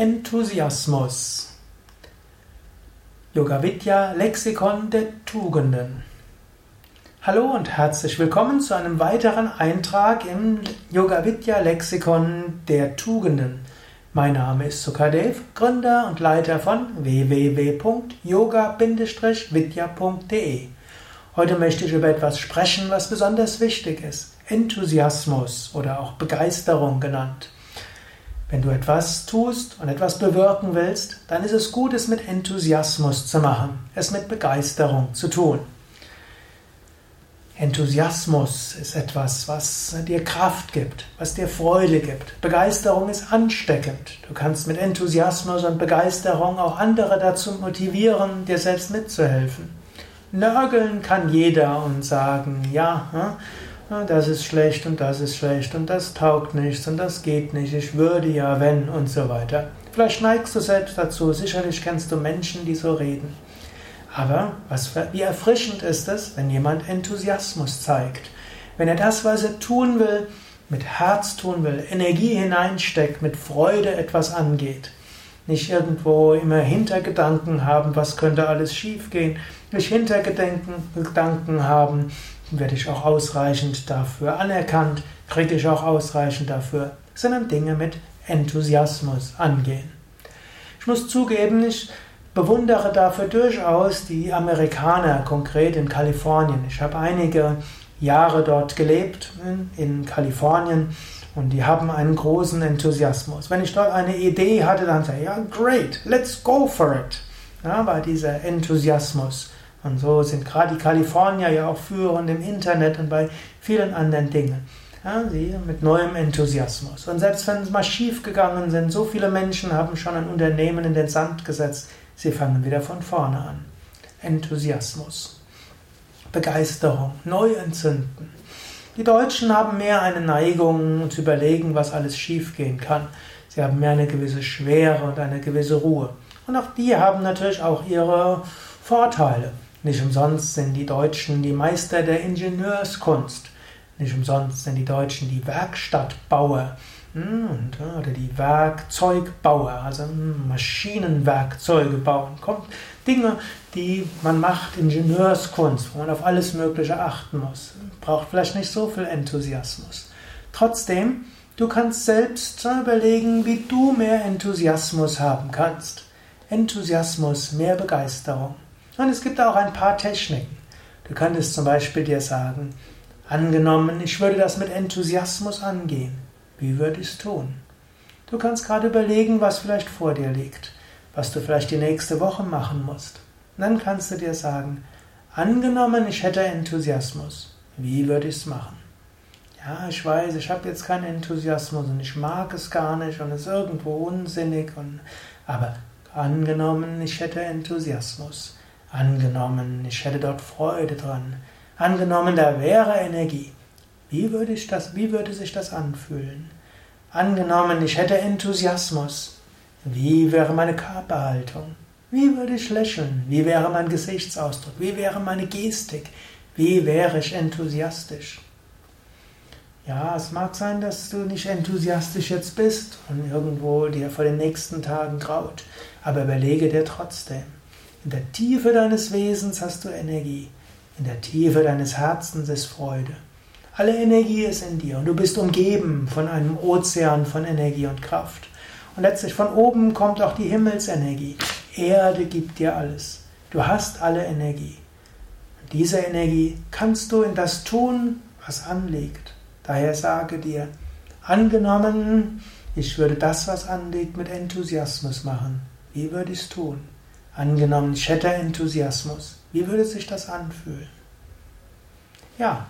Enthusiasmus. Yoga Vidya Lexikon der Tugenden. Hallo und herzlich willkommen zu einem weiteren Eintrag im Yoga Vidya Lexikon der Tugenden. Mein Name ist Sukadev, Gründer und Leiter von www.yoga-vidya.de. Heute möchte ich über etwas sprechen, was besonders wichtig ist. Enthusiasmus oder auch Begeisterung genannt. Wenn du etwas tust und etwas bewirken willst, dann ist es gut, es mit Enthusiasmus zu machen, es mit Begeisterung zu tun. Enthusiasmus ist etwas, was dir Kraft gibt, was dir Freude gibt. Begeisterung ist ansteckend. Du kannst mit Enthusiasmus und Begeisterung auch andere dazu motivieren, dir selbst mitzuhelfen. Nörgeln kann jeder und sagen, ja, hm, das ist schlecht und das ist schlecht und das taugt nichts und das geht nicht, ich würde ja, wenn und so weiter. Vielleicht neigst du selbst dazu, sicherlich kennst du Menschen, die so reden. Aber was, wie erfrischend ist es, wenn jemand Enthusiasmus zeigt, wenn er das, was er tun will, mit Herz tun will, Energie hineinsteckt, mit Freude etwas angeht. Nicht irgendwo immer Hintergedanken haben, was könnte alles schiefgehen, nicht Hintergedanken haben, werde ich auch ausreichend dafür anerkannt, kriege ich auch ausreichend dafür, sondern Dinge mit Enthusiasmus angehen. Ich muss zugeben, ich bewundere dafür durchaus die Amerikaner, konkret in Kalifornien. Ich habe einige Jahre dort gelebt, in Kalifornien, und die haben einen großen Enthusiasmus. Wenn ich dort eine Idee hatte, dann sage ich, ja, great, let's go for it. Ja, dieser Enthusiasmus. Und so sind gerade die Kalifornier ja auch führend im Internet und bei vielen anderen Dingen. Ja, sie mit neuem Enthusiasmus. Und selbst wenn es mal schief gegangen sind, so viele Menschen haben schon ein Unternehmen in den Sand gesetzt, sie fangen wieder von vorne an. Enthusiasmus. Begeisterung, neu entzünden. Die Deutschen haben mehr eine Neigung zu überlegen, was alles schiefgehen kann. Sie haben mehr eine gewisse Schwere und eine gewisse Ruhe. Und auch die haben natürlich auch ihre Vorteile. Nicht umsonst sind die Deutschen die Meister der Ingenieurskunst. Nicht umsonst sind die Deutschen die Werkstattbauer hm, oder die Werkzeugbauer, also hm, Maschinenwerkzeuge bauen. Kommt Dinge, die man macht, Ingenieurskunst, wo man auf alles Mögliche achten muss. Braucht vielleicht nicht so viel Enthusiasmus. Trotzdem, du kannst selbst überlegen, wie du mehr Enthusiasmus haben kannst. Enthusiasmus, mehr Begeisterung. Und es gibt auch ein paar Techniken. Du könntest zum Beispiel dir sagen, angenommen, ich würde das mit Enthusiasmus angehen. Wie würde ich es tun? Du kannst gerade überlegen, was vielleicht vor dir liegt, was du vielleicht die nächste Woche machen musst. Und dann kannst du dir sagen, angenommen, ich hätte Enthusiasmus. Wie würde ich es machen? Ja, ich weiß, ich habe jetzt keinen Enthusiasmus und ich mag es gar nicht und es ist irgendwo unsinnig. Und, aber angenommen, ich hätte Enthusiasmus. Angenommen, ich hätte dort Freude dran. Angenommen, da wäre Energie. Wie würde, ich das, wie würde sich das anfühlen? Angenommen, ich hätte Enthusiasmus. Wie wäre meine Körperhaltung? Wie würde ich lächeln? Wie wäre mein Gesichtsausdruck? Wie wäre meine Gestik? Wie wäre ich enthusiastisch? Ja, es mag sein, dass du nicht enthusiastisch jetzt bist und irgendwo dir vor den nächsten Tagen graut, aber überlege dir trotzdem. In der Tiefe deines Wesens hast du Energie. In der Tiefe deines Herzens ist Freude. Alle Energie ist in dir und du bist umgeben von einem Ozean von Energie und Kraft. Und letztlich von oben kommt auch die Himmelsenergie. Erde gibt dir alles. Du hast alle Energie. Und diese Energie kannst du in das tun, was anliegt. Daher sage dir, angenommen, ich würde das, was anliegt, mit Enthusiasmus machen. Wie würde ich es tun? Angenommen, ich hätte Enthusiasmus. Wie würde sich das anfühlen? Ja,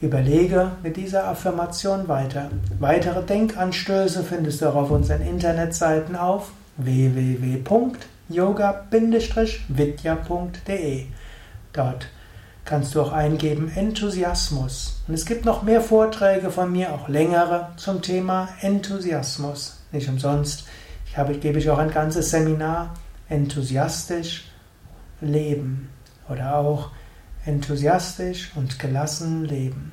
überlege mit dieser Affirmation weiter. Weitere Denkanstöße findest du auch auf unseren Internetseiten auf www.yoga-vidya.de. Dort kannst du auch eingeben Enthusiasmus. Und es gibt noch mehr Vorträge von mir, auch längere, zum Thema Enthusiasmus. Nicht umsonst ich habe, gebe ich auch ein ganzes Seminar enthusiastisch leben oder auch enthusiastisch und gelassen leben.